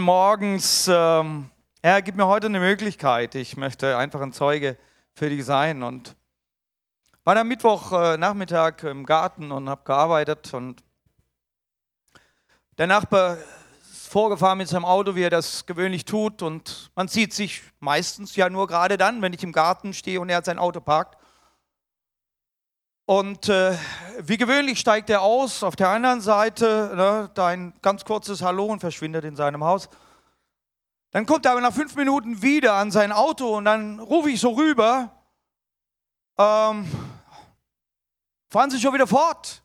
morgens, ähm, Herr, gib mir heute eine Möglichkeit. Ich möchte einfach ein Zeuge für dich sein. Und war am Mittwochnachmittag äh, im Garten und habe gearbeitet und der Nachbar ist vorgefahren mit seinem Auto, wie er das gewöhnlich tut. Und man sieht sich meistens ja nur gerade dann, wenn ich im Garten stehe und er hat sein Auto parkt. Und äh, wie gewöhnlich steigt er aus, auf der anderen Seite ne, ein ganz kurzes Hallo und verschwindet in seinem Haus. Dann kommt er aber nach fünf Minuten wieder an sein Auto und dann rufe ich so rüber, ähm, fahren Sie schon wieder fort?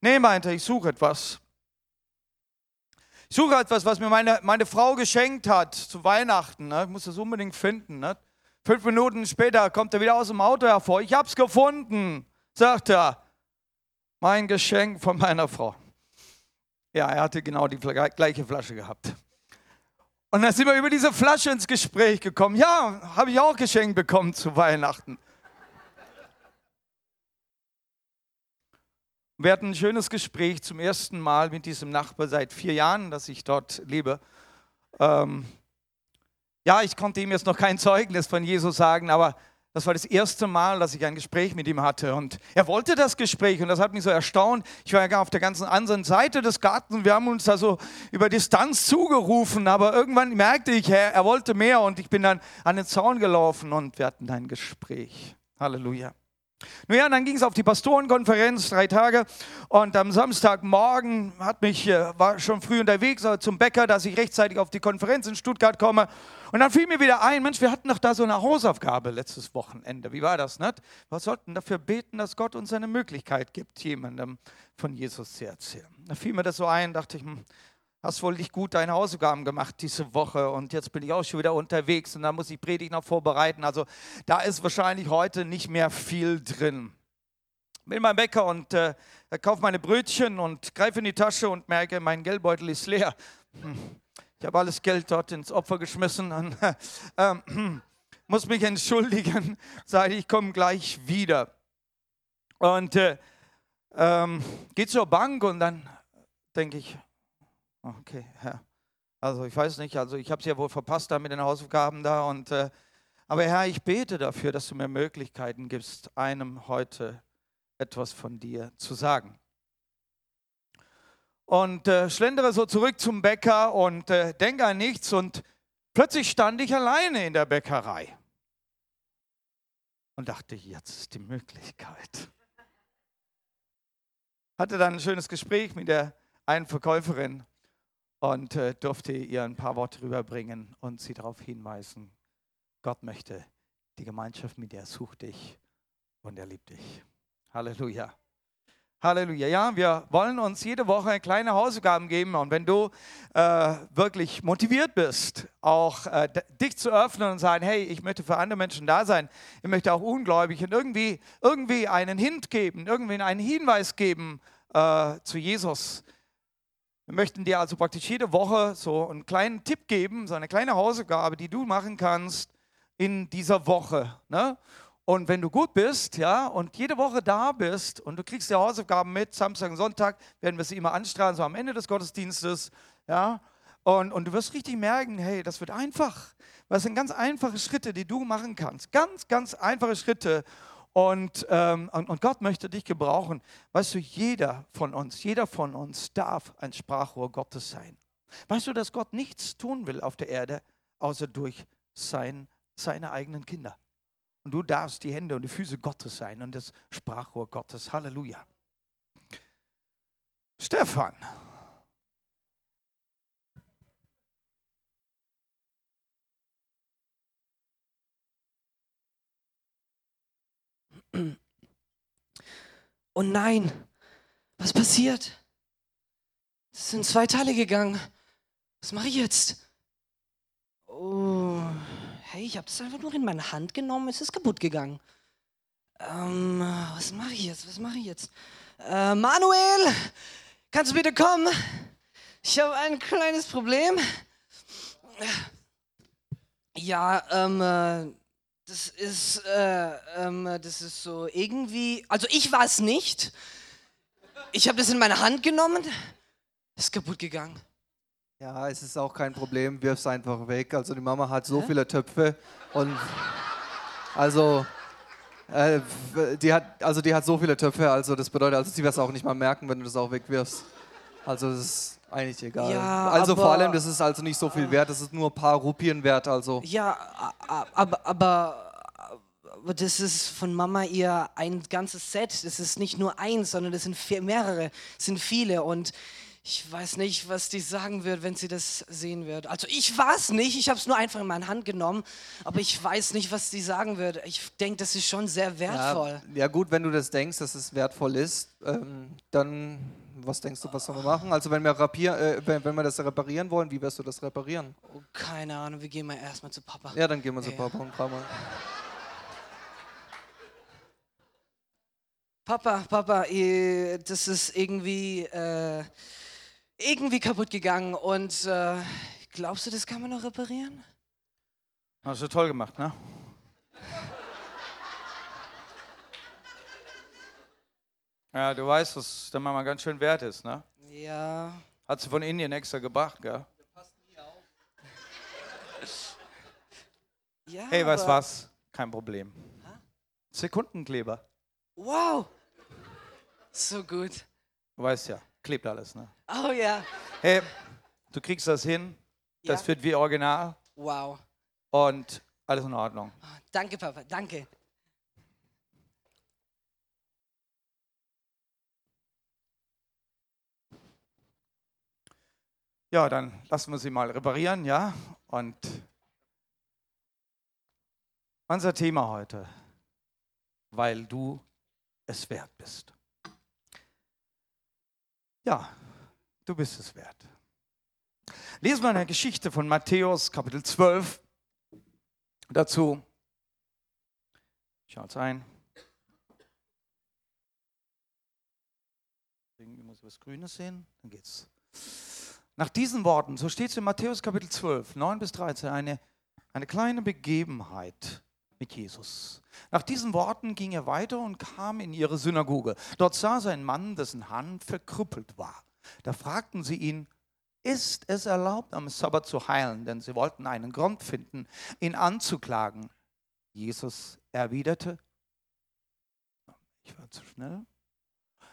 Nee, meinte ich, suche etwas. Ich suche etwas, was mir meine, meine Frau geschenkt hat zu Weihnachten. Ne? Ich muss das unbedingt finden. Ne? Fünf Minuten später kommt er wieder aus dem Auto hervor. Ich habe es gefunden sagt er, mein Geschenk von meiner Frau. Ja, er hatte genau die gleiche Flasche gehabt. Und dann sind wir über diese Flasche ins Gespräch gekommen. Ja, habe ich auch geschenkt bekommen zu Weihnachten. Wir hatten ein schönes Gespräch zum ersten Mal mit diesem Nachbar seit vier Jahren, dass ich dort lebe. Ähm, ja, ich konnte ihm jetzt noch kein Zeugnis von Jesus sagen, aber das war das erste Mal, dass ich ein Gespräch mit ihm hatte. Und er wollte das Gespräch und das hat mich so erstaunt. Ich war ja gar auf der ganzen anderen Seite des Gartens wir haben uns da so über Distanz zugerufen. Aber irgendwann merkte ich, er, er wollte mehr und ich bin dann an den Zaun gelaufen und wir hatten ein Gespräch. Halleluja. Nun ja, dann ging es auf die Pastorenkonferenz, drei Tage. Und am Samstagmorgen hat mich, äh, war schon früh unterwegs äh, zum Bäcker, dass ich rechtzeitig auf die Konferenz in Stuttgart komme. Und dann fiel mir wieder ein, Mensch, wir hatten doch da so eine Hausaufgabe letztes Wochenende. Wie war das, nicht? Wir sollten dafür beten, dass Gott uns eine Möglichkeit gibt, jemandem von Jesus zu erzählen. Da fiel mir das so ein, dachte ich, hm, hast wohl nicht gut deine Hausaufgaben gemacht diese Woche und jetzt bin ich auch schon wieder unterwegs und da muss ich Predigt noch vorbereiten. Also da ist wahrscheinlich heute nicht mehr viel drin. Bin beim Bäcker und äh, kaufe meine Brötchen und greife in die Tasche und merke, mein Geldbeutel ist leer. Hm. Ich habe alles Geld dort ins Opfer geschmissen und äh, muss mich entschuldigen, sage ich komme gleich wieder. Und äh, ähm, gehe zur Bank und dann denke ich, Okay, Herr. Also ich weiß nicht, also ich habe es ja wohl verpasst da mit den Hausaufgaben da. Und, äh, aber Herr, ich bete dafür, dass du mir Möglichkeiten gibst, einem heute etwas von dir zu sagen. Und äh, schlendere so zurück zum Bäcker und äh, denke an nichts und plötzlich stand ich alleine in der Bäckerei und dachte, jetzt ist die Möglichkeit. Hatte dann ein schönes Gespräch mit der einen Verkäuferin und äh, durfte ihr ein paar Worte rüberbringen und sie darauf hinweisen, Gott möchte die Gemeinschaft mit dir, sucht dich und er liebt dich. Halleluja. Halleluja. Ja, wir wollen uns jede Woche kleine Hausaufgaben geben und wenn du äh, wirklich motiviert bist, auch äh, dich zu öffnen und sagen, hey, ich möchte für andere Menschen da sein, ich möchte auch ungläubig und irgendwie, irgendwie einen Hint geben, irgendwie einen Hinweis geben äh, zu Jesus, wir möchten dir also praktisch jede Woche so einen kleinen Tipp geben, so eine kleine Hausaufgabe, die du machen kannst in dieser Woche. Ne? Und wenn du gut bist, ja, und jede Woche da bist und du kriegst die Hausaufgaben mit, Samstag und Sonntag werden wir sie immer anstrahlen, so am Ende des Gottesdienstes, ja, und, und du wirst richtig merken, hey, das wird einfach. Das sind ganz einfache Schritte, die du machen kannst. Ganz, ganz einfache Schritte. Und, ähm, und, Gott möchte dich gebrauchen. Weißt du, jeder von uns, jeder von uns darf ein Sprachrohr Gottes sein. Weißt du, dass Gott nichts tun will auf der Erde, außer durch sein, seine eigenen Kinder. Und du darfst die Hände und die Füße Gottes sein und das Sprachrohr Gottes. Halleluja. Stefan. Oh nein, was passiert? Es sind zwei Teile gegangen. Was mache ich jetzt? Oh, hey, ich habe das einfach nur in meine Hand genommen. Es ist kaputt gegangen. Ähm, was mache ich jetzt? Was mache ich jetzt? Äh, Manuel, kannst du bitte kommen? Ich habe ein kleines Problem. Ja, ähm, äh, das ist, äh, ähm, das ist so irgendwie, also ich war es nicht. Ich habe das in meine Hand genommen, ist kaputt gegangen. Ja, es ist auch kein Problem, wirf es einfach weg. Also die Mama hat so Hä? viele Töpfe und also äh, die hat also die hat so viele Töpfe, also das bedeutet, also sie wird es auch nicht mal merken, wenn du das auch wegwirfst. Also das ist eigentlich egal. Ja, also vor allem, das ist also nicht so viel wert, das ist nur ein paar Rupien wert, also Ja, aber, aber, aber das ist von Mama ihr ein ganzes Set. Das ist nicht nur eins, sondern das sind mehrere, das sind viele. Und ich weiß nicht, was die sagen wird, wenn sie das sehen wird. Also ich war es nicht, ich habe es nur einfach in meine Hand genommen, aber ich weiß nicht, was die sagen wird. Ich denke, das ist schon sehr wertvoll. Ja, ja gut, wenn du das denkst, dass es wertvoll ist, ähm, dann was denkst du, was sollen wir machen? Also wenn wir, rapier, äh, wenn, wenn wir das reparieren wollen, wie wirst du das reparieren? Oh, keine Ahnung, wir gehen mal erstmal zu Papa. Ja, dann gehen wir zu Ja. Papa und fragen mal. Papa, Papa, das ist irgendwie, äh, irgendwie kaputt gegangen und äh, glaubst du, das kann man noch reparieren? Hast du toll gemacht, ne? Ja, du weißt, was der Mama ganz schön wert ist, ne? Ja. Hat sie von Indien extra gebracht, gell? ja Hey, weißt was? Kein Problem. Sekundenkleber. Wow. So gut. Du weißt ja, klebt alles, ne? Oh ja. Hey, du kriegst das hin. Das Ja. wird wie original Wow. und alles in Ordnung. Ah, Danke, Papa, danke. Ja, dann lassen wir sie mal reparieren, ja? Und unser Thema heute, weil du es wert bist. Ja, du bist es wert. Lesen wir eine Geschichte von Matthäus, Kapitel 12. Dazu, schaut's ein. Irgendwie muss ich was Grünes sehen, dann geht's. Nach diesen Worten, so steht es in Matthäus Kapitel 12, 9 bis 13, eine, eine kleine Begebenheit mit Jesus. Nach diesen Worten ging er weiter und kam in ihre Synagoge. Dort saß ein Mann, dessen Hand verkrüppelt war. Da fragten sie ihn, ist es erlaubt, am Sabbat zu heilen? Denn sie wollten einen Grund finden, ihn anzuklagen. Jesus erwiderte, ich war zu schnell,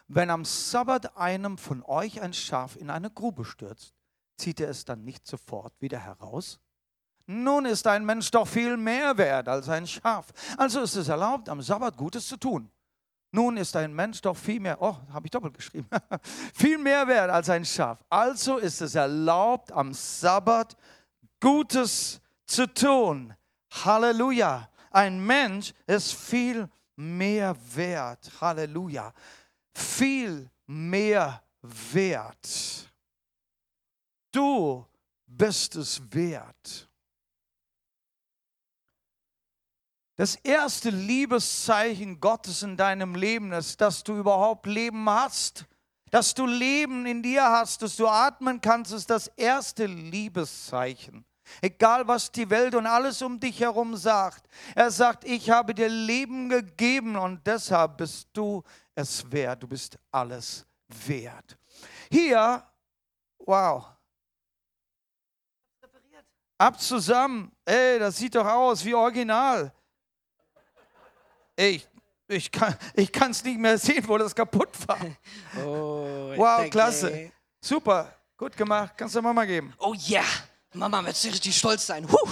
wenn am Sabbat einem von euch ein Schaf in eine Grube stürzt, zieht er es dann nicht sofort wieder heraus? Nun ist ein Mensch doch viel mehr wert als ein Schaf. Also ist es erlaubt, am Sabbat Gutes zu tun. Nun ist ein Mensch doch viel mehr, oh, habe ich doppelt geschrieben, viel mehr wert als ein Schaf. Also ist es erlaubt, am Sabbat Gutes zu tun. Halleluja. Ein Mensch ist viel mehr wert. Halleluja viel mehr wert. Du bist es wert. Das erste Liebeszeichen Gottes in deinem Leben ist, dass du überhaupt Leben hast. Dass du Leben in dir hast, dass du atmen kannst, ist das erste Liebeszeichen. Egal was die Welt und alles um dich herum sagt. Er sagt, ich habe dir Leben gegeben und deshalb bist du es wert. Du bist alles wert. Hier, wow. Ab zusammen. Ey, das sieht doch aus wie original. Ey, ich kann ich es nicht mehr sehen, wo das kaputt war. Oh, Wow, klasse. Super, gut gemacht. Kannst du Mama geben. Oh ja, Mama wird richtig stolz sein. Huh.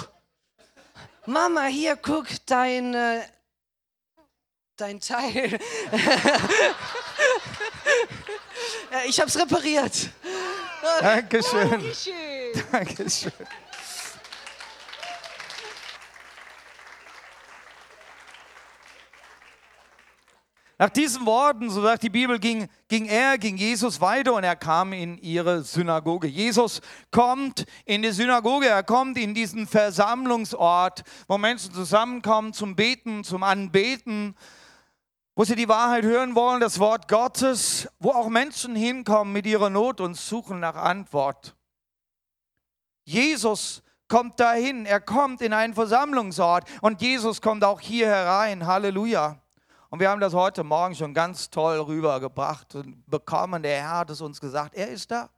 Mama, hier, guck, dein, äh, dein Teil. Ich hab's repariert. Dankeschön. Dankeschön. Dankeschön. Nach diesen Worten, so sagt die Bibel, ging, ging er, ging Jesus weiter und er kam in ihre Synagoge. Jesus kommt in die Synagoge, er kommt in diesen Versammlungsort, wo Menschen zusammenkommen zum Beten, zum Anbeten, wo sie die Wahrheit hören wollen, das Wort Gottes, wo auch Menschen hinkommen mit ihrer Not und suchen nach Antwort. Jesus kommt dahin, er kommt in einen Versammlungsort und Jesus kommt auch hier herein. Halleluja. Und wir haben das heute Morgen schon ganz toll rübergebracht und bekommen. Der Herr hat es uns gesagt, er ist da.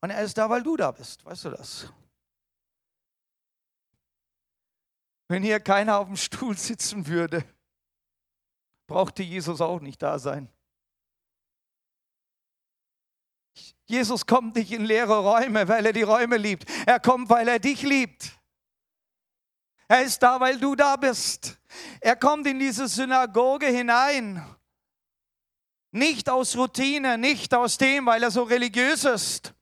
Und er ist da, weil du da bist. Weißt du das? Wenn hier keiner auf dem Stuhl sitzen würde, brauchte Jesus auch nicht da sein. Jesus kommt nicht in leere Räume, weil er die Räume liebt. Er kommt, weil er dich liebt. Er ist da, weil du da bist. Er kommt in diese Synagoge hinein. Nicht aus Routine, nicht aus dem, weil er so religiös ist.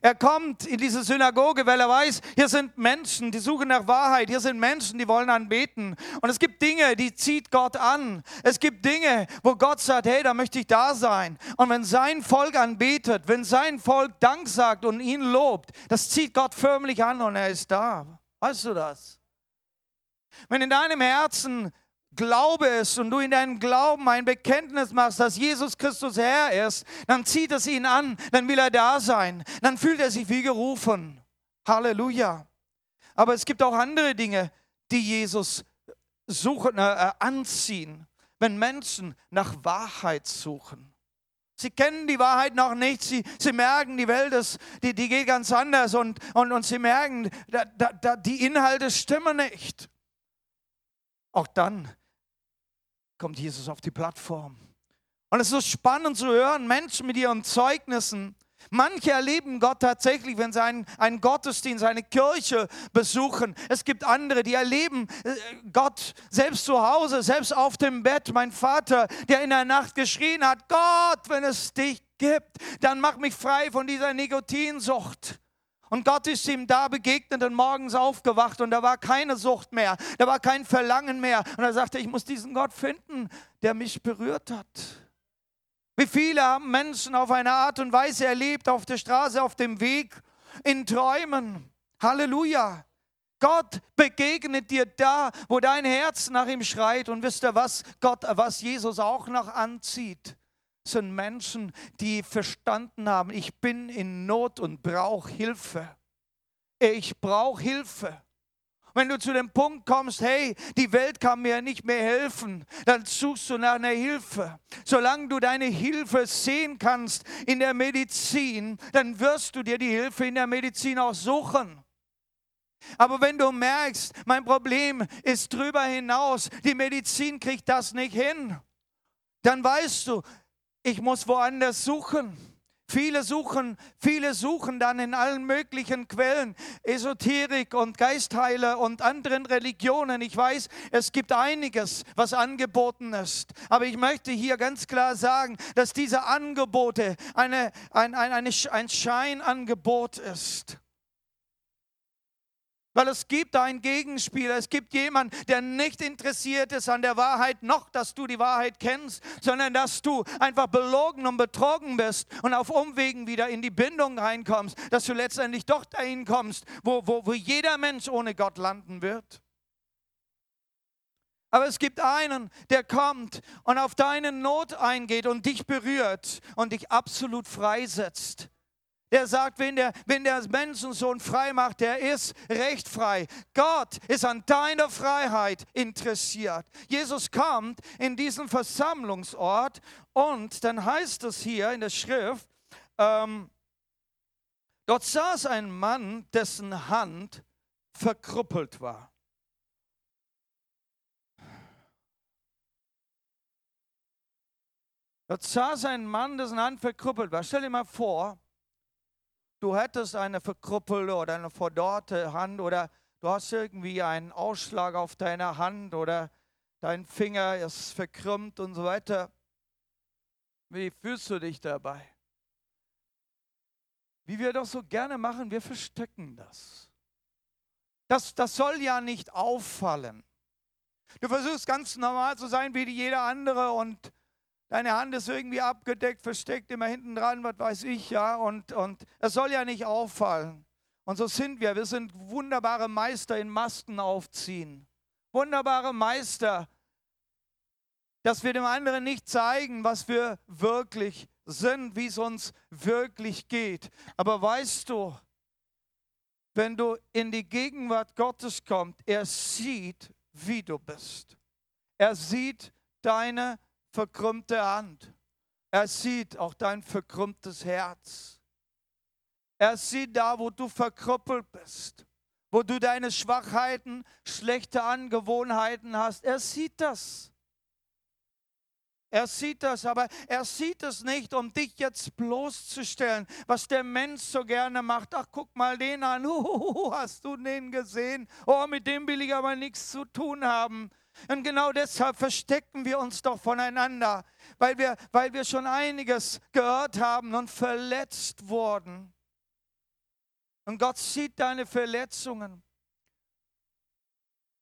Er kommt in diese Synagoge, weil er weiß, hier sind Menschen, die suchen nach Wahrheit. Hier sind Menschen, die wollen anbeten. Und es gibt Dinge, die zieht Gott an. Es gibt Dinge, wo Gott sagt, hey, da möchte ich da sein. Und wenn sein Volk anbetet, wenn sein Volk Dank sagt und ihn lobt, das zieht Gott förmlich an und er ist da. Weißt du das? Wenn in deinem Herzen Glaube ist und du in deinem Glauben ein Bekenntnis machst, dass Jesus Christus Herr ist, dann zieht es ihn an, dann will er da sein, dann fühlt er sich wie gerufen. Halleluja. Aber es gibt auch andere Dinge, die Jesus suchen, äh, anziehen, wenn Menschen nach Wahrheit suchen. Sie kennen die Wahrheit noch nicht. Sie, sie merken, die Welt ist, die, die geht ganz anders und, und, und sie merken, da, da, die Inhalte stimmen nicht. Auch dann kommt Jesus auf die Plattform. Und es ist so spannend zu hören, Menschen mit ihren Zeugnissen. Manche erleben Gott tatsächlich, wenn sie einen, einen Gottesdienst, eine Kirche besuchen. Es gibt andere, die erleben äh, Gott selbst zu Hause, selbst auf dem Bett. Mein Vater, der in der Nacht geschrien hat, Gott, wenn es dich gibt, dann mach mich frei von dieser Nikotinsucht. Und Gott ist ihm da begegnet und morgens aufgewacht und da war keine Sucht mehr, da war kein Verlangen mehr. Und er sagte, ich muss diesen Gott finden, der mich berührt hat. Wie viele haben Menschen auf eine Art und Weise erlebt, auf der Straße, auf dem Weg, in Träumen. Halleluja. Gott begegnet dir da, wo dein Herz nach ihm schreit. Und wisst ihr was? Gott, was Jesus auch noch anzieht sind Menschen, die verstanden haben, ich bin in Not und brauche Hilfe. Ich brauche Hilfe. Wenn du zu dem Punkt kommst, hey, die Welt kann mir nicht mehr helfen, dann suchst du nach einer Hilfe. Solange du deine Hilfe sehen kannst in der Medizin, dann wirst du dir die Hilfe in der Medizin auch suchen. Aber wenn du merkst, mein Problem ist drüber hinaus, die Medizin kriegt das nicht hin, dann weißt du, ich muss woanders suchen. Viele suchen, viele suchen dann in allen möglichen Quellen, Esoterik und Geistheiler und anderen Religionen. Ich weiß, es gibt einiges, was angeboten ist. Aber ich möchte hier ganz klar sagen, dass diese Angebote eine, ein, ein, ein Scheinangebot ist. Weil es gibt einen Gegenspieler, es gibt jemanden, der nicht interessiert ist an der Wahrheit, noch dass du die Wahrheit kennst, sondern dass du einfach belogen und betrogen bist und auf Umwegen wieder in die Bindung reinkommst, dass du letztendlich doch dahin kommst, wo, wo, wo jeder Mensch ohne Gott landen wird. Aber es gibt einen, der kommt und auf deine Not eingeht und dich berührt und dich absolut freisetzt. Der sagt, wenn der, wenn der Menschensohn frei macht, der ist recht frei. Gott ist an deiner Freiheit interessiert. Jesus kommt in diesen Versammlungsort und dann heißt es hier in der Schrift, ähm, dort saß ein Mann, dessen Hand verkrüppelt war. Dort saß ein Mann, dessen Hand verkrüppelt war. Stell dir mal vor, du hättest eine verkrüppelte oder eine verdorrte Hand oder du hast irgendwie einen Ausschlag auf deiner Hand oder dein Finger ist verkrümmt und so weiter. Wie fühlst du dich dabei? Wie wir doch so gerne machen, wir verstecken das. Das, das soll ja nicht auffallen. Du versuchst ganz normal zu sein wie jeder andere und deine Hand ist irgendwie abgedeckt, versteckt immer hinten dran, was weiß ich, ja, und, und es soll ja nicht auffallen. Und so sind wir. Wir sind wunderbare Meister in Masken aufziehen. Wunderbare Meister, dass wir dem anderen nicht zeigen, was wir wirklich sind, wie es uns wirklich geht. Aber weißt du, wenn du in die Gegenwart Gottes kommst, er sieht, wie du bist. Er sieht deine verkrümmte Hand. Er sieht auch dein verkrümmtes Herz. Er sieht da, wo du verkrüppelt bist, wo du deine Schwachheiten, schlechte Angewohnheiten hast. Er sieht das. Er sieht das, aber er sieht es nicht, um dich jetzt bloßzustellen, was der Mensch so gerne macht. Ach, guck mal den an. Uh, hast du den gesehen? Oh, mit dem will ich aber nichts zu tun haben. Und genau deshalb verstecken wir uns doch voneinander, weil wir, weil wir schon einiges gehört haben und verletzt wurden. Und Gott sieht deine Verletzungen.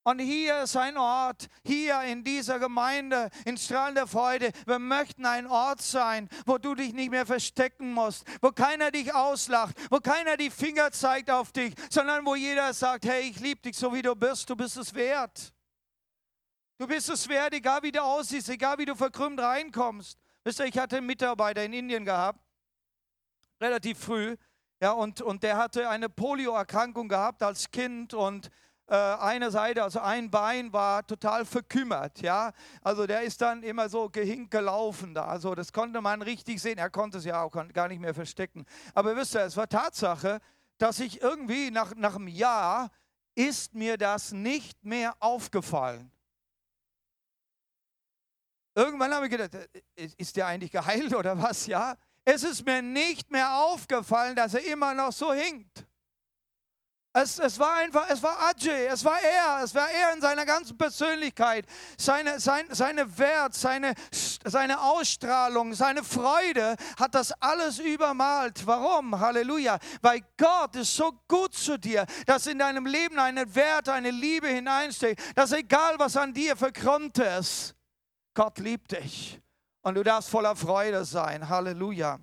Und hier ist ein Ort, hier in dieser Gemeinde, in Strahlen der Freude. Wir möchten ein Ort sein, wo du dich nicht mehr verstecken musst, wo keiner dich auslacht, wo keiner die Finger zeigt auf dich, sondern wo jeder sagt, hey, ich liebe dich so wie du bist, du bist es wert. Du bist es wert, egal wie du aussiehst, egal wie du verkrümmt reinkommst. Wisst ihr, ich hatte einen Mitarbeiter in Indien gehabt, relativ früh, ja, und, und der hatte eine Polioerkrankung gehabt als Kind und äh, eine Seite, also ein Bein war total verkümmert, ja. Also der ist dann immer so gehinkt gelaufen da. Also das konnte man richtig sehen. Er konnte es ja auch gar nicht mehr verstecken. Aber wisst ihr, es war Tatsache, dass ich irgendwie nach, nach einem Jahr ist mir das nicht mehr aufgefallen. Irgendwann habe ich gedacht, äh, ist der eigentlich geheilt oder was? Ja. Es ist mir nicht mehr aufgefallen, dass er immer noch so hinkt. Es, es war einfach, es war Ajay, es war er, es war er in seiner ganzen Persönlichkeit, seine, sein, seine Wert, seine, seine Ausstrahlung, seine Freude hat das alles übermalt. Warum? Halleluja. Weil Gott ist so gut zu dir, dass in deinem Leben eine Wert, eine Liebe hineinsteckt, dass egal was an dir verkrümmt ist, Gott liebt dich und du darfst voller Freude sein. Halleluja.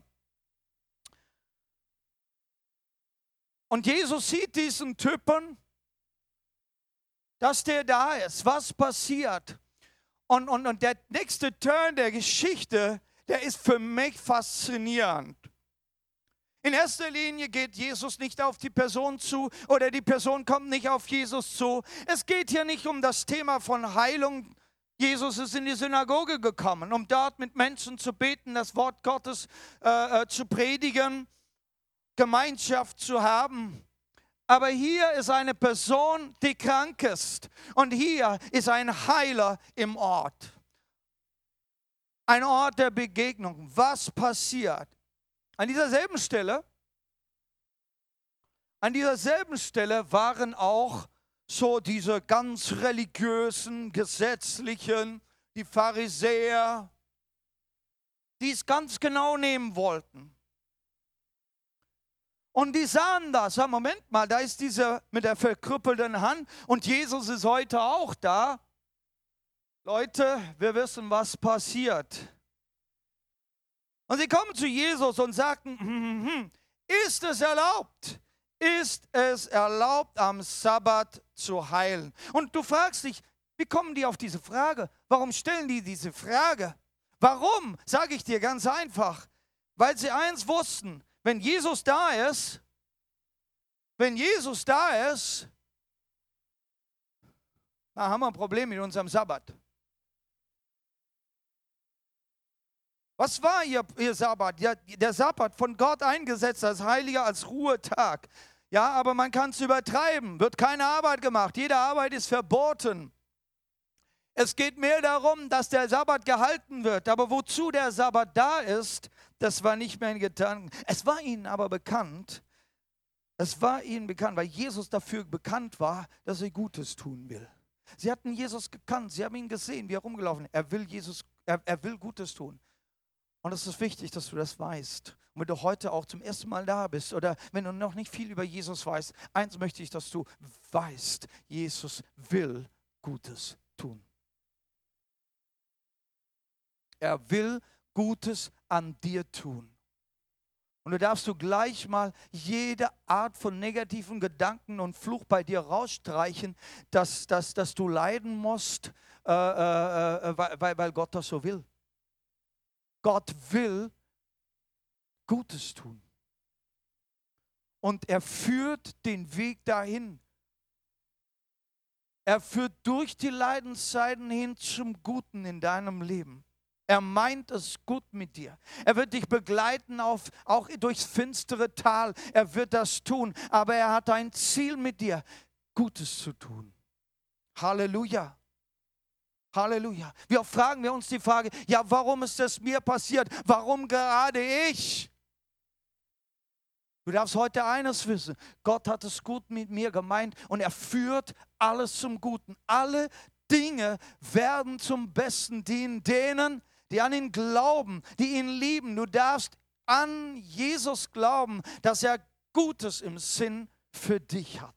Und Jesus sieht diesen Typen, dass der da ist. Was passiert? Und, und, und der nächste Turn der Geschichte, der ist für mich faszinierend. In erster Linie geht Jesus nicht auf die Person zu oder die Person kommt nicht auf Jesus zu. Es geht hier nicht um das Thema von Heilung. Jesus ist in die Synagoge gekommen, um dort mit Menschen zu beten, das Wort Gottes äh, äh, zu predigen. Gemeinschaft zu haben. Aber hier ist eine Person, die krank ist. Und hier ist ein Heiler im Ort. Ein Ort der Begegnung. Was passiert? An dieser selben Stelle, an dieser selben Stelle waren auch so diese ganz religiösen, gesetzlichen, die Pharisäer, die es ganz genau nehmen wollten. Und die sahen das. Ja, Moment mal, da ist dieser mit der verkrüppelten Hand und Jesus ist heute auch da. Leute, wir wissen, was passiert. Und sie kommen zu Jesus und sagten, hm, hm, hm, ist es erlaubt? Ist es erlaubt, am Sabbat zu heilen? Und du fragst dich, wie kommen die auf diese Frage? Warum stellen die diese Frage? Warum? Sage ich dir ganz einfach. Weil sie eins wussten, wenn Jesus da ist, wenn Jesus da ist, dann haben wir ein Problem mit unserem Sabbat. Was war ihr, ihr Sabbat? Ja, der Sabbat von Gott eingesetzt als heiliger, als Ruhetag. Ja, aber man kann es übertreiben. Wird keine Arbeit gemacht. Jede Arbeit ist verboten. Es geht mehr darum, dass der Sabbat gehalten wird. Aber wozu der Sabbat da ist, das war nicht mehr in Gedanken. Es war ihnen aber bekannt, es war ihnen bekannt, weil Jesus dafür bekannt war, dass er Gutes tun will. Sie hatten Jesus gekannt, sie haben ihn gesehen, wie er rumgelaufen ist. Er will Jesus, er, er will Gutes tun. Und es ist wichtig, dass du das weißt. Und wenn du heute auch zum ersten Mal da bist oder wenn du noch nicht viel über Jesus weißt, eins möchte ich, dass du weißt, Jesus will Gutes tun. Er will Gutes an dir tun. Und du darfst du gleich mal jede Art von negativen Gedanken und Fluch bei dir rausstreichen, dass, dass, dass du leiden musst, äh, äh, äh weil, weil Gott das so will. Gott will Gutes tun. Und er führt den Weg dahin. Er führt durch die Leidenszeiten hin zum Guten in deinem Leben. Er meint es gut mit dir. Er wird dich begleiten, auf, auch durchs finstere Tal. Er wird das tun. Aber er hat ein Ziel mit dir, Gutes zu tun. Halleluja. Halleluja. Wir fragen wir uns die Frage, ja, warum ist das mir passiert? Warum gerade ich? Du darfst heute eines wissen, Gott hat es gut mit mir gemeint und er führt alles zum Guten. Alle Dinge werden zum Besten dienen denen, die an ihn glauben, die ihn lieben. Du darfst an Jesus glauben, dass er Gutes im Sinn für dich hat.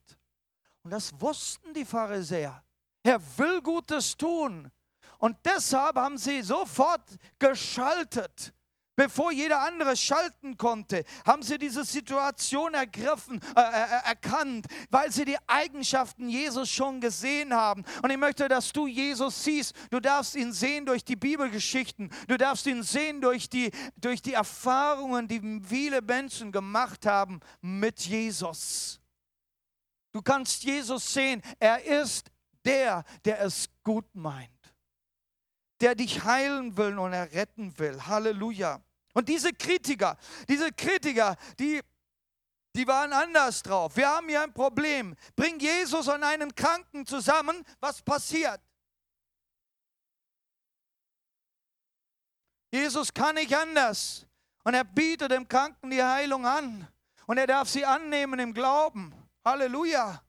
Und das wussten die Pharisäer. Er will Gutes tun. Und deshalb haben sie sofort geschaltet. Bevor jeder andere schalten konnte, haben sie diese Situation ergriffen, äh, äh, äh, erkannt, weil sie die Eigenschaften Jesus schon gesehen haben. Und ich möchte, dass du Jesus siehst. Du darfst ihn sehen durch die Bibelgeschichten. Du darfst ihn sehen durch die, durch die Erfahrungen, die viele Menschen gemacht haben mit Jesus. Du kannst Jesus sehen. Er ist der, der es gut meint. Der dich heilen will und erretten will. Halleluja. Und diese Kritiker, diese Kritiker, die, die waren anders drauf. Wir haben hier ein Problem. Bring Jesus und einen Kranken zusammen. Was passiert? Jesus kann nicht anders. Und er bietet dem Kranken die Heilung an. Und er darf sie annehmen im Glauben. Halleluja.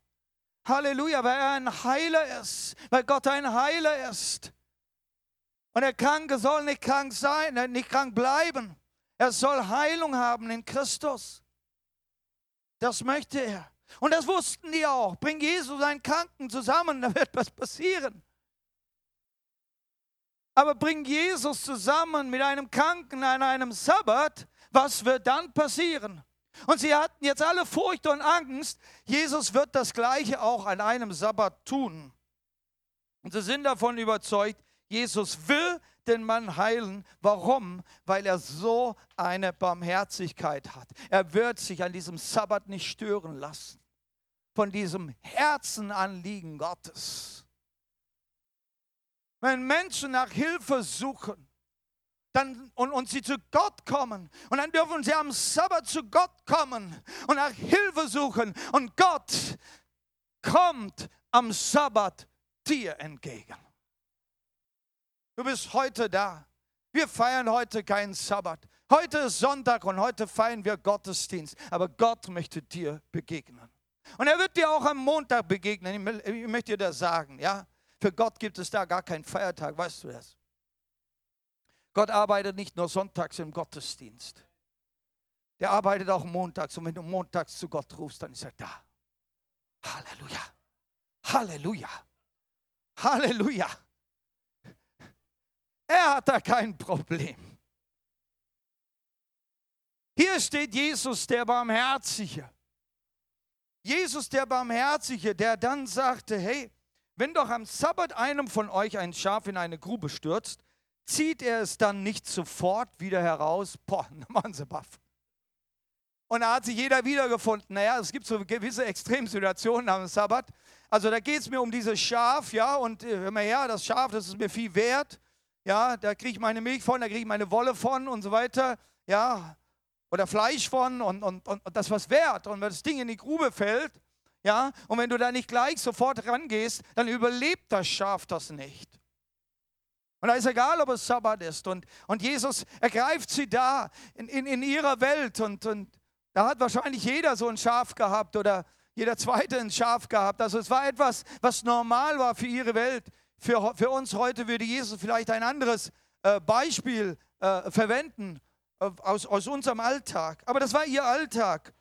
Halleluja, weil er ein Heiler ist, weil Gott ein Heiler ist. Und der Kranke soll nicht krank sein, äh, nicht krank bleiben. Er soll Heilung haben in Christus. Das möchte er. Und das wussten die auch. Bring Jesus einen Kranken zusammen, da wird was passieren. Aber bring Jesus zusammen mit einem Kranken an einem Sabbat, was wird dann passieren? Und sie hatten jetzt alle Furcht und Angst, Jesus wird das Gleiche auch an einem Sabbat tun. Und sie sind davon überzeugt, Jesus will den Mann heilen. Warum? Weil er so eine Barmherzigkeit hat. Er wird sich an diesem Sabbat nicht stören lassen. Von diesem Herzenanliegen Gottes. Wenn Menschen nach Hilfe suchen, dann, und, und sie zu Gott kommen. Und dann dürfen sie am Sabbat zu Gott kommen und nach Hilfe suchen. Und Gott kommt am Sabbat dir entgegen. Du bist heute da. Wir feiern heute keinen Sabbat. Heute ist Sonntag und heute feiern wir Gottesdienst. Aber Gott möchte dir begegnen. Und er wird dir auch am Montag begegnen. Ich möchte dir das sagen. Ja? Für Gott gibt es da gar keinen Feiertag. Weißt du das? Gott arbeitet nicht nur sonntags im Gottesdienst. Der arbeitet auch montags. Und wenn du montags zu Gott rufst, dann ist er da. Halleluja. Halleluja. Halleluja. Er hat da kein Problem. Hier steht Jesus, der Barmherzige. Jesus, der Barmherzige, der dann sagte, hey, wenn doch am Sabbat einem von euch ein Schaf in eine Grube stürzt, zieht er es dann nicht sofort wieder heraus? Boah, dann machen sie baff. Und da hat sich jeder wiedergefunden. Naja, es gibt so gewisse Extremsituationen am Sabbat. Also da geht es mir um dieses Schaf, ja, und äh, hör mal her, das Schaf, das ist mir viel wert. Ja, da kriege ich meine Milch von, da kriege ich meine Wolle von und so weiter. Ja, oder Fleisch von und, und, und, und das was wert. Und wenn das Ding in die Grube fällt, ja, und wenn du da nicht gleich sofort rangehst, dann überlebt das Schaf das nicht. Und da ist egal, ob es Sabbat ist. Und, und Jesus ergreift sie da in, in, in ihrer Welt. Und, und da hat wahrscheinlich jeder so ein Schaf gehabt oder jeder zweite ein Schaf gehabt. Also es war etwas, was normal war für ihre Welt. Für, für uns heute würde Jesus vielleicht ein anderes äh, Beispiel äh, verwenden äh, aus, aus unserem Alltag. Aber das war ihr Alltag.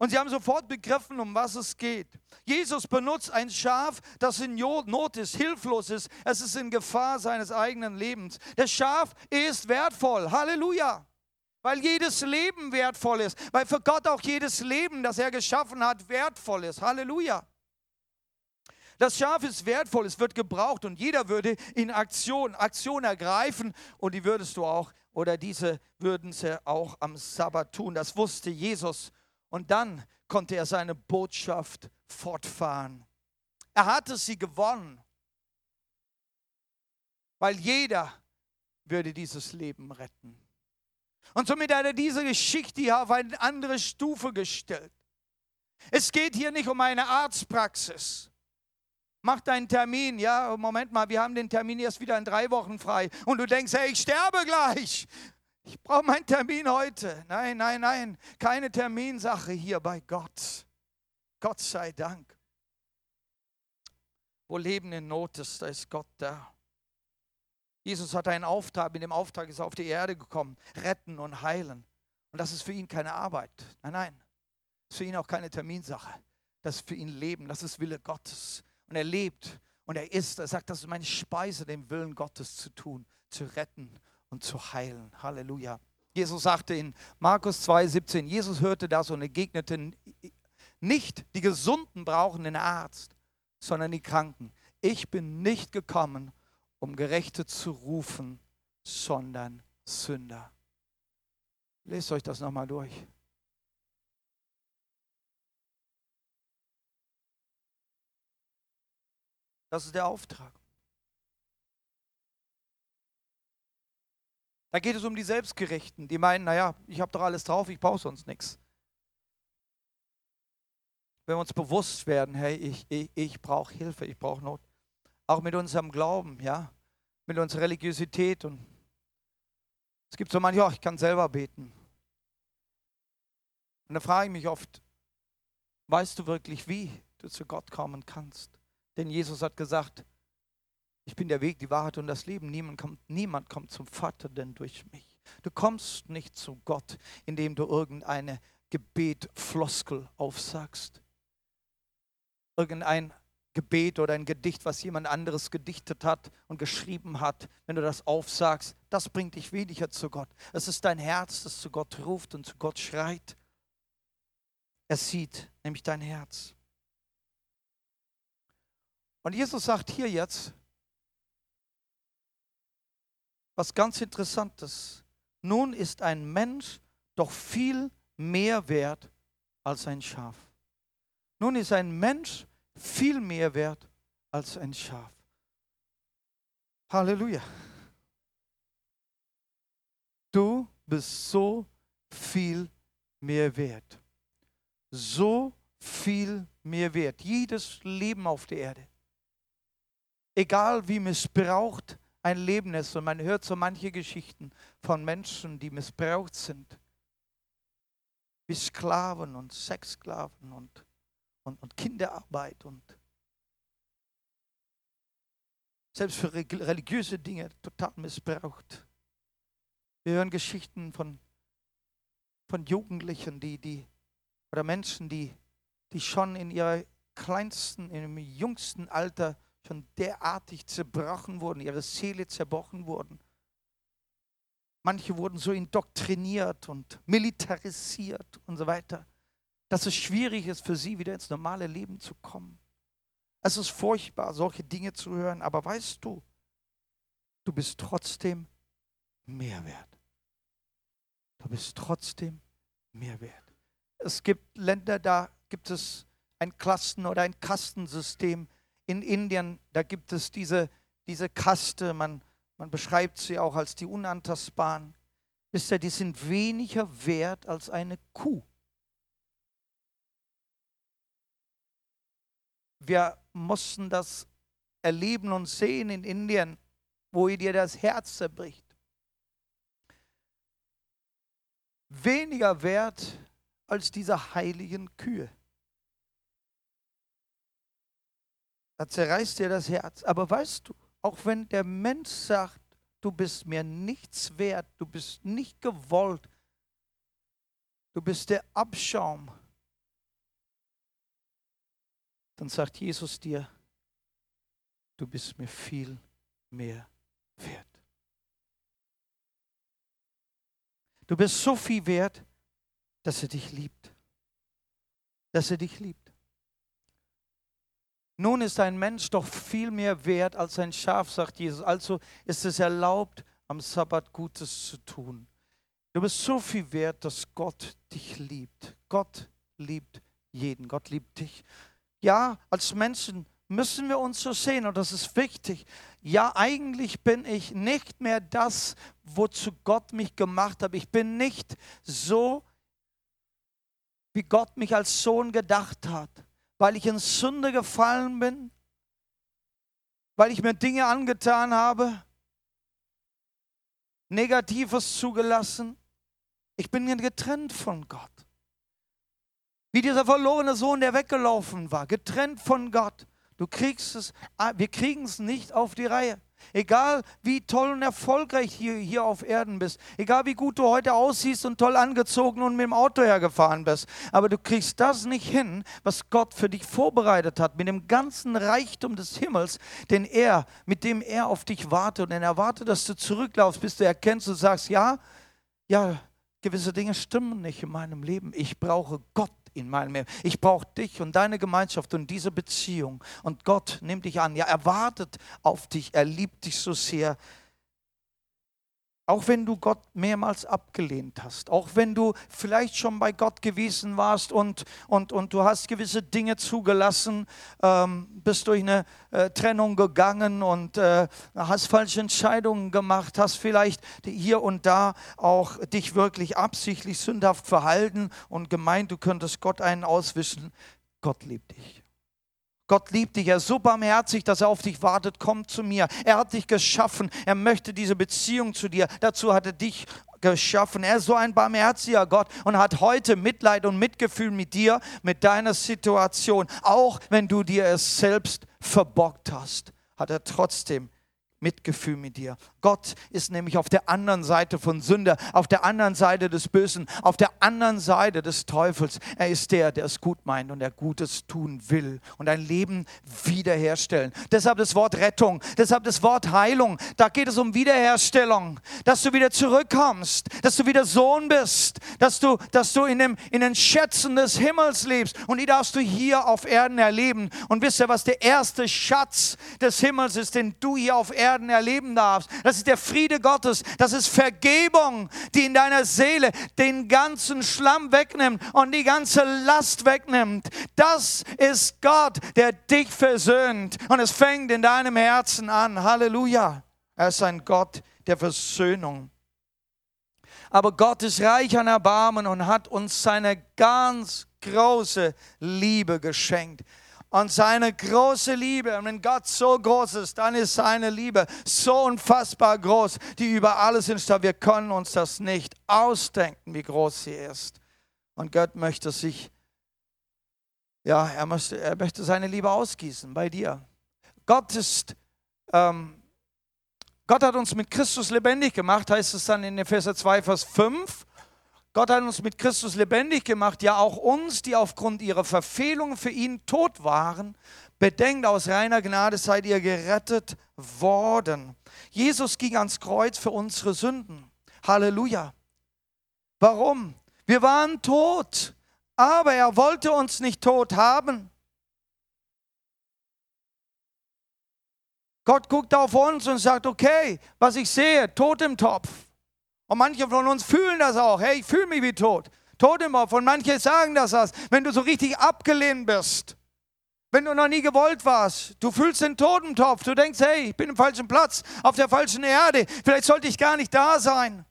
Und sie haben sofort begriffen, um was es geht. Jesus benutzt ein Schaf, das in Not ist, hilflos ist. Es ist in Gefahr seines eigenen Lebens. Das Schaf ist wertvoll. Halleluja. Weil jedes Leben wertvoll ist. Weil für Gott auch jedes Leben, das er geschaffen hat, wertvoll ist. Halleluja. Das Schaf ist wertvoll, es wird gebraucht und jeder würde in Aktion, Aktion ergreifen und die würdest du auch oder diese würden sie auch am Sabbat tun. Das wusste Jesus und dann konnte er seine Botschaft fortfahren. Er hatte sie gewonnen, weil jeder würde dieses Leben retten. Und somit hat er diese Geschichte hier auf eine andere Stufe gestellt. Es geht hier nicht um eine Arztpraxis. Mach deinen Termin, ja, Moment mal, wir haben den Termin erst wieder in drei Wochen frei. Und du denkst, hey, ich sterbe gleich. Ich brauche meinen Termin heute. Nein, nein, nein, keine Terminsache hier bei Gott. Gott sei Dank. Wo Leben in Not ist, da ist Gott da. Jesus hat einen Auftrag, mit dem Auftrag ist er auf die Erde gekommen, retten und heilen. Und das ist für ihn keine Arbeit. Nein, nein. Das ist für ihn auch keine Terminsache. Das ist für ihn Leben, das ist Wille Gottes. Und er lebt und er isst. Er sagt, das ist meine Speise, den Willen Gottes zu tun, zu retten und zu heilen. Halleluja. Jesus sagte in Markus 2,17, Jesus hörte das und entgegnete, nicht die Gesunden brauchen den Arzt, sondern die Kranken. Ich bin nicht gekommen, um Gerechte zu rufen, sondern Sünder. Lest euch das nochmal durch. Das ist der Auftrag. Da geht es um die Selbstgerechten, die meinen, naja, ich habe doch alles drauf, ich brauche sonst nichts. Wenn wir uns bewusst werden, hey, ich, ich, ich brauche Hilfe, ich brauche Not auch mit unserem Glauben, ja, mit unserer Religiosität. Und es gibt so manche, oh, ich kann selber beten. Und da frage ich mich oft, weißt du wirklich, wie du zu Gott kommen kannst? Denn Jesus hat gesagt, ich bin der Weg, die Wahrheit und das Leben. Niemand kommt, niemand kommt zum Vater denn durch mich. Du kommst nicht zu Gott, indem du irgendeine Gebet-Floskel aufsagst. Irgendein Gebet oder ein Gedicht, was jemand anderes gedichtet hat und geschrieben hat, wenn du das aufsagst, das bringt dich weniger zu Gott. Es ist dein Herz, das zu Gott ruft und zu Gott schreit. Er sieht nämlich dein Herz. Und Jesus sagt hier jetzt was ganz Interessantes. Nun ist ein Mensch doch viel mehr wert als ein Schaf. Nun ist ein Mensch viel mehr wert als ein Schaf. Halleluja. Du bist so viel mehr wert. So viel mehr wert. Jedes Leben auf der Erde. Egal wie missbraucht ein Leben ist. Und man hört so manche Geschichten von Menschen, die missbraucht sind. Wie Sklaven und Sexsklaven und und, und Kinderarbeit und selbst für religiöse Dinge total missbraucht. Wir hören Geschichten von, von Jugendlichen, die, die, oder Menschen, die, die schon in ihrer kleinsten, in ihrem jüngsten Alter schon derartig zerbrochen wurden, ihre Seele zerbrochen wurden. Manche wurden so indoktriniert und militarisiert und so weiter dass es schwierig ist für sie, wieder ins normale Leben zu kommen. Es ist furchtbar, solche Dinge zu hören, aber weißt du, du bist trotzdem mehr wert. Du bist trotzdem mehr wert. Es gibt Länder, da gibt es ein Klassen- oder ein Kastensystem. In Indien, da gibt es diese, diese Kaste, man, man beschreibt sie auch als die Unantastbaren. Wisst ihr, die sind weniger wert als eine Kuh. wir mussten das erleben und sehen in Indien, wo dir das Herz zerbricht. Weniger wert als diese heiligen Kühe. Da zerreißt dir das Herz. Aber weißt du, auch wenn der Mensch sagt, du bist mir nichts wert, du bist nicht gewollt, du bist der Abschaum dann sagt Jesus dir, du bist mir viel mehr wert. Du bist so viel wert, dass er dich liebt. Dass er dich liebt. Nun ist ein Mensch doch viel mehr wert als ein Schaf, sagt Jesus. Also ist es erlaubt, am Sabbat Gutes zu tun. Du bist so viel wert, dass Gott dich liebt. Gott liebt jeden. Gott liebt dich. Ja, als Menschen müssen wir uns so sehen, und das ist wichtig. Ja, eigentlich bin ich nicht mehr das, wozu Gott mich gemacht hat. Ich bin nicht so, wie Gott mich als Sohn gedacht hat, weil ich in Sünde gefallen bin, weil ich mir Dinge angetan habe, Negatives zugelassen. Ich bin getrennt von Gott. Wie dieser verlorene Sohn, der weggelaufen war, getrennt von Gott. Du kriegst es, ah, wir kriegen es nicht auf die Reihe. Egal wie toll und erfolgreich hier, hier auf Erden bist, egal wie gut du heute aussiehst und toll angezogen und mit dem Auto hergefahren bist, aber du kriegst das nicht hin, was Gott für dich vorbereitet hat, mit dem ganzen Reichtum des Himmels, den er, mit dem er auf dich wartet und er erwartet, dass du zurücklaufst, bis du erkennst und sagst, ja, ja, gewisse Dinge stimmen nicht in meinem Leben. Ich brauche Gott in meinem Leben. Ich brauche dich und deine Gemeinschaft und diese Beziehung. Und Gott nimmt dich an. Ja, er wartet auf dich. Er liebt dich so sehr. Auch wenn du Gott mehrmals abgelehnt hast, auch wenn du vielleicht schon bei Gott gewesen warst und, und, und du hast gewisse Dinge zugelassen, ähm, bist durch eine äh, Trennung gegangen und äh, hast falsche Entscheidungen gemacht, hast vielleicht hier und da auch dich wirklich absichtlich sündhaft verhalten und gemeint, du könntest Gott einen auswischen. Gott liebt dich. Gott liebt dich, er ist so barmherzig, dass er auf dich wartet. Komm zu mir. Er hat dich geschaffen. Er möchte diese Beziehung zu dir. Dazu hat er dich geschaffen. Er ist so ein barmherziger Gott und hat heute Mitleid und Mitgefühl mit dir, mit deiner Situation. Auch wenn du dir es selbst verbockt hast, hat er trotzdem Mitgefühl mit dir. Gott ist nämlich auf der anderen Seite von Sünde, auf der anderen Seite des Bösen, auf der anderen Seite des Teufels. Er ist der, der es gut meint und der Gutes tun will und ein Leben wiederherstellen. Deshalb das Wort Rettung, deshalb das Wort Heilung. Da geht es um Wiederherstellung, dass du wieder zurückkommst, dass du wieder Sohn bist, dass du, dass du in, dem, in den Schätzen des Himmels lebst und die darfst du hier auf Erden erleben. Und wisst ihr, was der erste Schatz des Himmels ist, den du hier auf Erden erleben darfst? Das ist der Friede Gottes. Das ist Vergebung, die in deiner Seele den ganzen Schlamm wegnimmt und die ganze Last wegnimmt. Das ist Gott, der dich versöhnt. Und es fängt in deinem Herzen an. Halleluja. Er ist ein Gott der Versöhnung. Aber Gott ist reich an Erbarmen und hat uns seine ganz große Liebe geschenkt und seine große Liebe. Und wenn Gott so groß ist, dann ist seine Liebe so unfassbar groß, die über alles ist. Wir können uns das nicht ausdenken, wie groß sie ist. Und Gott möchte sich, ja, er möchte, er möchte seine Liebe ausgießen bei dir. Gott ist, ähm, Gott hat uns mit Christus lebendig gemacht, heißt es dann in Epheser 2, Vers 5. Gott hat uns mit Christus lebendig gemacht, ja auch uns, die aufgrund ihrer Verfehlung für ihn tot waren. Bedenkt, aus reiner Gnade seid ihr gerettet worden. Jesus ging ans Kreuz für unsere Sünden. Halleluja. Warum? Wir waren tot, aber er wollte uns nicht tot haben. Gott guckt auf uns und sagt, okay, was ich sehe, tot im Topf. Und manche von uns fühlen das auch. Hey, ich fühle mich wie tot. Tot im. Und manche sagen das, das, wenn du so richtig abgelehnt bist. Wenn du noch nie gewollt warst, du fühlst den Totentopf, du denkst, hey, ich bin im falschen Platz, auf der falschen Erde, vielleicht sollte ich gar nicht da sein.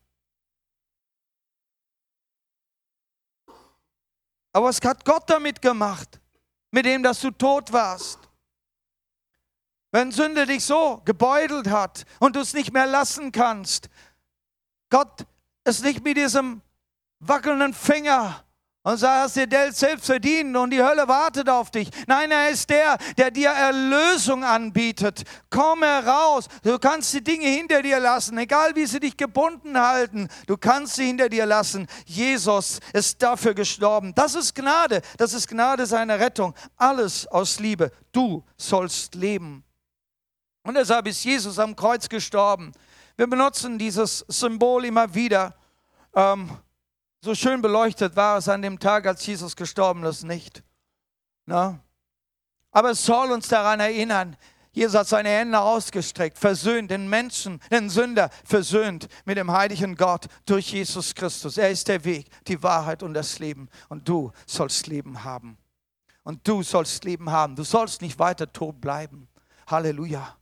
Aber was hat Gott damit gemacht? Mit dem, dass du tot warst. Wenn Sünde dich so gebeutelt hat und du es nicht mehr lassen kannst, Gott ist nicht mit diesem wackelnden Finger und sagt, hast dir Geld selbst verdient und die Hölle wartet auf dich. Nein, er ist der, der dir Erlösung anbietet. Komm heraus. Du kannst die Dinge hinter dir lassen, egal wie sie dich gebunden halten. Du kannst sie hinter dir lassen. Jesus ist dafür gestorben. Das ist Gnade. Das ist Gnade seiner Rettung. Alles aus Liebe. Du sollst leben. Und deshalb ist Jesus am Kreuz gestorben. Wir benutzen dieses Symbol immer wieder. Ähm, so schön beleuchtet war es an dem Tag, als Jesus gestorben ist, nicht. Na? Aber es soll uns daran erinnern, Jesus hat seine Hände ausgestreckt, versöhnt den Menschen, den Sünder, versöhnt mit dem heiligen Gott durch Jesus Christus. Er ist der Weg, die Wahrheit und das Leben. Und du sollst Leben haben. und du sollst Leben haben. Du sollst nicht weiter tot bleiben. Halleluja.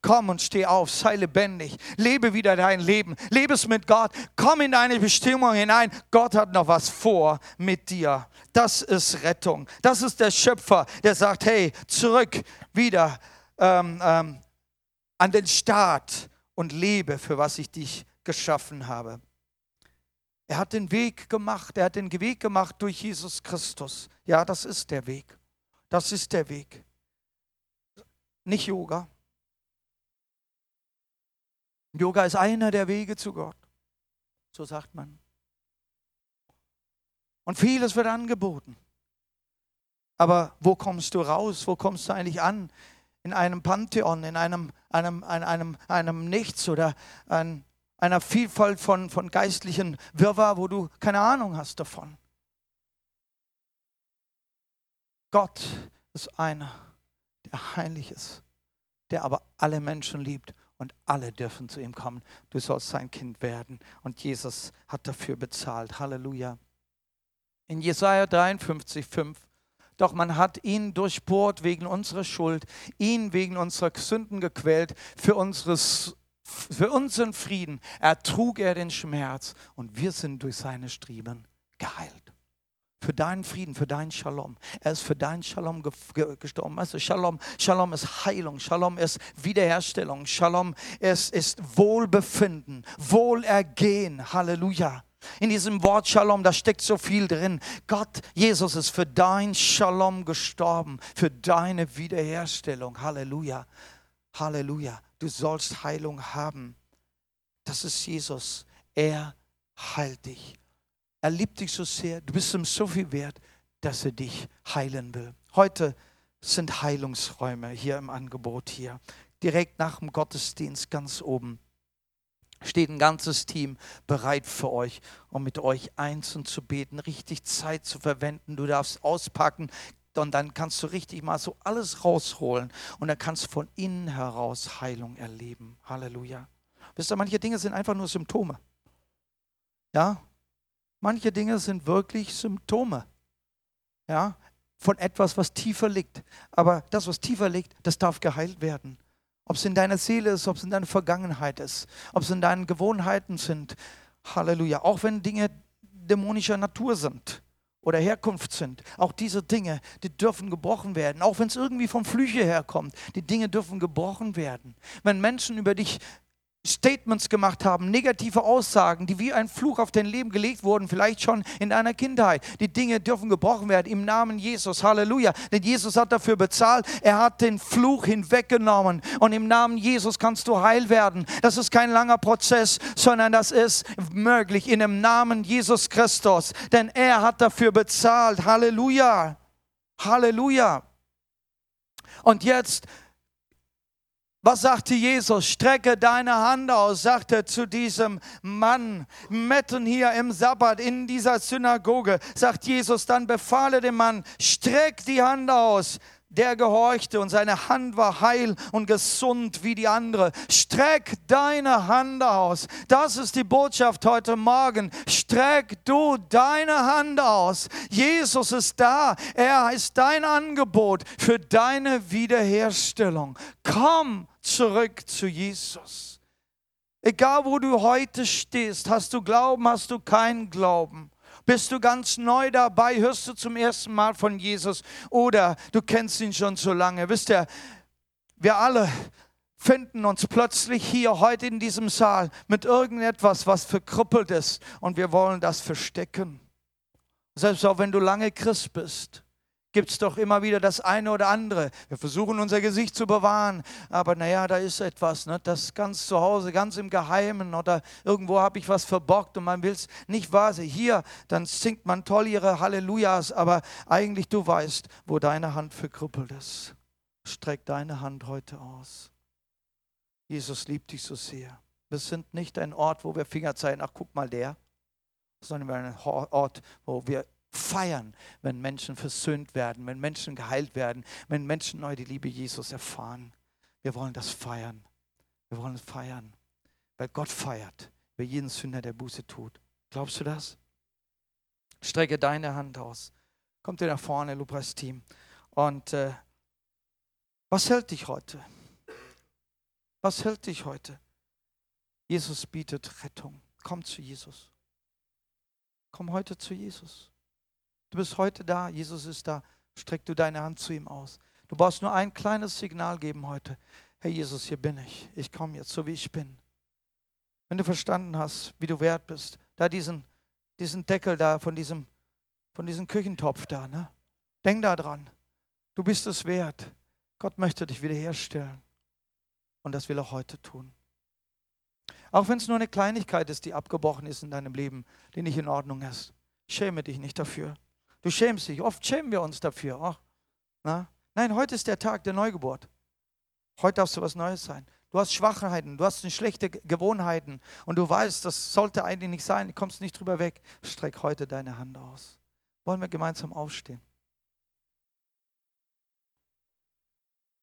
Komm und steh auf, sei lebendig, lebe wieder dein Leben, lebe es mit Gott, komm in deine Bestimmung hinein. Gott hat noch was vor mit dir. Das ist Rettung. Das ist der Schöpfer, der sagt, hey, zurück wieder ähm, ähm, an den Start und lebe, für was ich dich geschaffen habe. Er hat den Weg gemacht, er hat den Weg gemacht durch Jesus Christus. Ja, das ist der Weg. Das ist der Weg. Nicht Yoga, Yoga ist einer der Wege zu Gott. So sagt man. Und vieles wird angeboten. Aber wo kommst du raus? Wo kommst du eigentlich an? In einem Pantheon, in einem, einem, einem, einem, Nichts oder an einer Vielfalt von, von geistlichen Wirrwarr, wo du keine Ahnung hast davon. Gott ist einer, der heilig ist, der aber alle Menschen liebt und alle dürfen zu ihm kommen. Du sollst sein Kind werden. Und Jesus hat dafür bezahlt. Halleluja. In Jesaja 53, 5. Doch man hat ihn durchbohrt wegen unserer Schuld, ihn wegen unserer Sünden gequält, für, unseres, für unseren Frieden ertrug er den Schmerz und wir sind durch seine Striemen geheilt für deinen Frieden, für deinen Shalom. Er ist für deinen Shalom gestorben. Weißt du, Shalom, Shalom ist Heilung, Shalom ist Wiederherstellung, Shalom ist, ist Wohlbefinden, Wohlergehen. Halleluja. In diesem Wort Shalom, da steckt so viel drin. Gott, Jesus ist für dein Shalom gestorben, für deine Wiederherstellung. Halleluja. Halleluja. Du sollst Heilung haben. Das ist Jesus. Er heilt dich. Er liebt dich so sehr, du bist ihm so viel wert, dass er dich heilen will. Heute sind Heilungsräume hier im Angebot hier. Direkt nach dem Gottesdienst ganz oben steht ein ganzes Team bereit für euch, um mit euch einzeln zu beten, richtig Zeit zu verwenden. Du darfst auspacken und dann kannst du richtig mal so alles rausholen und dann kannst du von innen heraus Heilung erleben. Halleluja. Wisst ihr, manche Dinge sind einfach nur Symptome. Ja, Manche Dinge sind wirklich Symptome ja, von etwas, was tiefer liegt. Aber das, was tiefer liegt, das darf geheilt werden. Ob es in deiner Seele ist, ob es in deiner Vergangenheit ist, ob es in deinen Gewohnheiten sind. Halleluja. Auch wenn Dinge dämonischer Natur sind oder Herkunft sind. Auch diese Dinge, die dürfen gebrochen werden. Auch wenn es irgendwie vom Flüche herkommt, die Dinge dürfen gebrochen werden. Wenn Menschen über dich Statements gemacht haben, negative Aussagen, die wie ein Fluch auf dein Leben gelegt wurden, vielleicht schon in deiner Kindheit. Die Dinge dürfen gebrochen werden im Namen Jesus. Halleluja. Denn Jesus hat dafür bezahlt. Er hat den Fluch hinweggenommen. Und im Namen Jesus kannst du heil werden. Das ist kein langer Prozess, sondern das ist möglich in dem Namen Jesus Christus. Denn er hat dafür bezahlt. Halleluja. Halleluja. Und jetzt was sagte Jesus? Strecke deine Hand aus, sagte zu diesem Mann, mitten hier im Sabbat in dieser Synagoge. Sagt Jesus, dann befahle dem Mann, streck die Hand aus der gehorchte und seine Hand war heil und gesund wie die andere. Streck deine Hand aus. Das ist die Botschaft heute Morgen. Streck du deine Hand aus. Jesus ist da. Er ist dein Angebot für deine Wiederherstellung. Komm zurück zu Jesus. Egal wo du heute stehst, hast du Glauben, hast du keinen Glauben. Bist du ganz neu dabei? Hörst du zum ersten Mal von Jesus oder du kennst ihn schon so lange? Wisst ihr, wir alle finden uns plötzlich hier heute in diesem Saal mit irgendetwas, was verkrüppelt ist und wir wollen das verstecken. Selbst auch wenn du lange Christ bist gibt es doch immer wieder das eine oder andere. Wir versuchen unser Gesicht zu bewahren, aber naja, da ist etwas, ne? das ganz zu Hause, ganz im Geheimen oder irgendwo habe ich was verbockt und man will es nicht wahr sein. Hier, dann singt man toll ihre Hallelujahs, aber eigentlich du weißt, wo deine Hand verkrüppelt ist. Streck deine Hand heute aus. Jesus liebt dich so sehr. Wir sind nicht ein Ort, wo wir Finger zeigen, ach guck mal der, sondern wir ein Ort, wo wir feiern, wenn Menschen versöhnt werden, wenn Menschen geheilt werden, wenn Menschen neu die Liebe Jesus erfahren. Wir wollen das feiern. Wir wollen feiern, weil Gott feiert, wer jeden Sünder der Buße tut. Glaubst du das? Strecke deine Hand aus. Kommt ihr nach vorne, Lupras Team. Und äh, was hält dich heute? Was hält dich heute? Jesus bietet Rettung. Komm zu Jesus. Komm heute zu Jesus. Du bist heute da, Jesus ist da. Streck du deine Hand zu ihm aus. Du brauchst nur ein kleines Signal geben heute. Herr Jesus, hier bin ich. Ich komme jetzt, so wie ich bin. Wenn du verstanden hast, wie du wert bist, da diesen, diesen Deckel da von diesem, von diesem Küchentopf da, ne? Denk da dran. Du bist es wert. Gott möchte dich wiederherstellen. Und das will er heute tun. Auch wenn es nur eine Kleinigkeit ist, die abgebrochen ist in deinem Leben, die nicht in Ordnung ist. Schäme dich nicht dafür. Du schämst dich. Oft schämen wir uns dafür. Oh, na? Nein, heute ist der Tag der Neugeburt. Heute darfst du was Neues sein. Du hast Schwachheiten, du hast schlechte Gewohnheiten und du weißt, das sollte eigentlich nicht sein, du kommst nicht drüber weg. Streck heute deine Hand aus. Wollen wir gemeinsam aufstehen?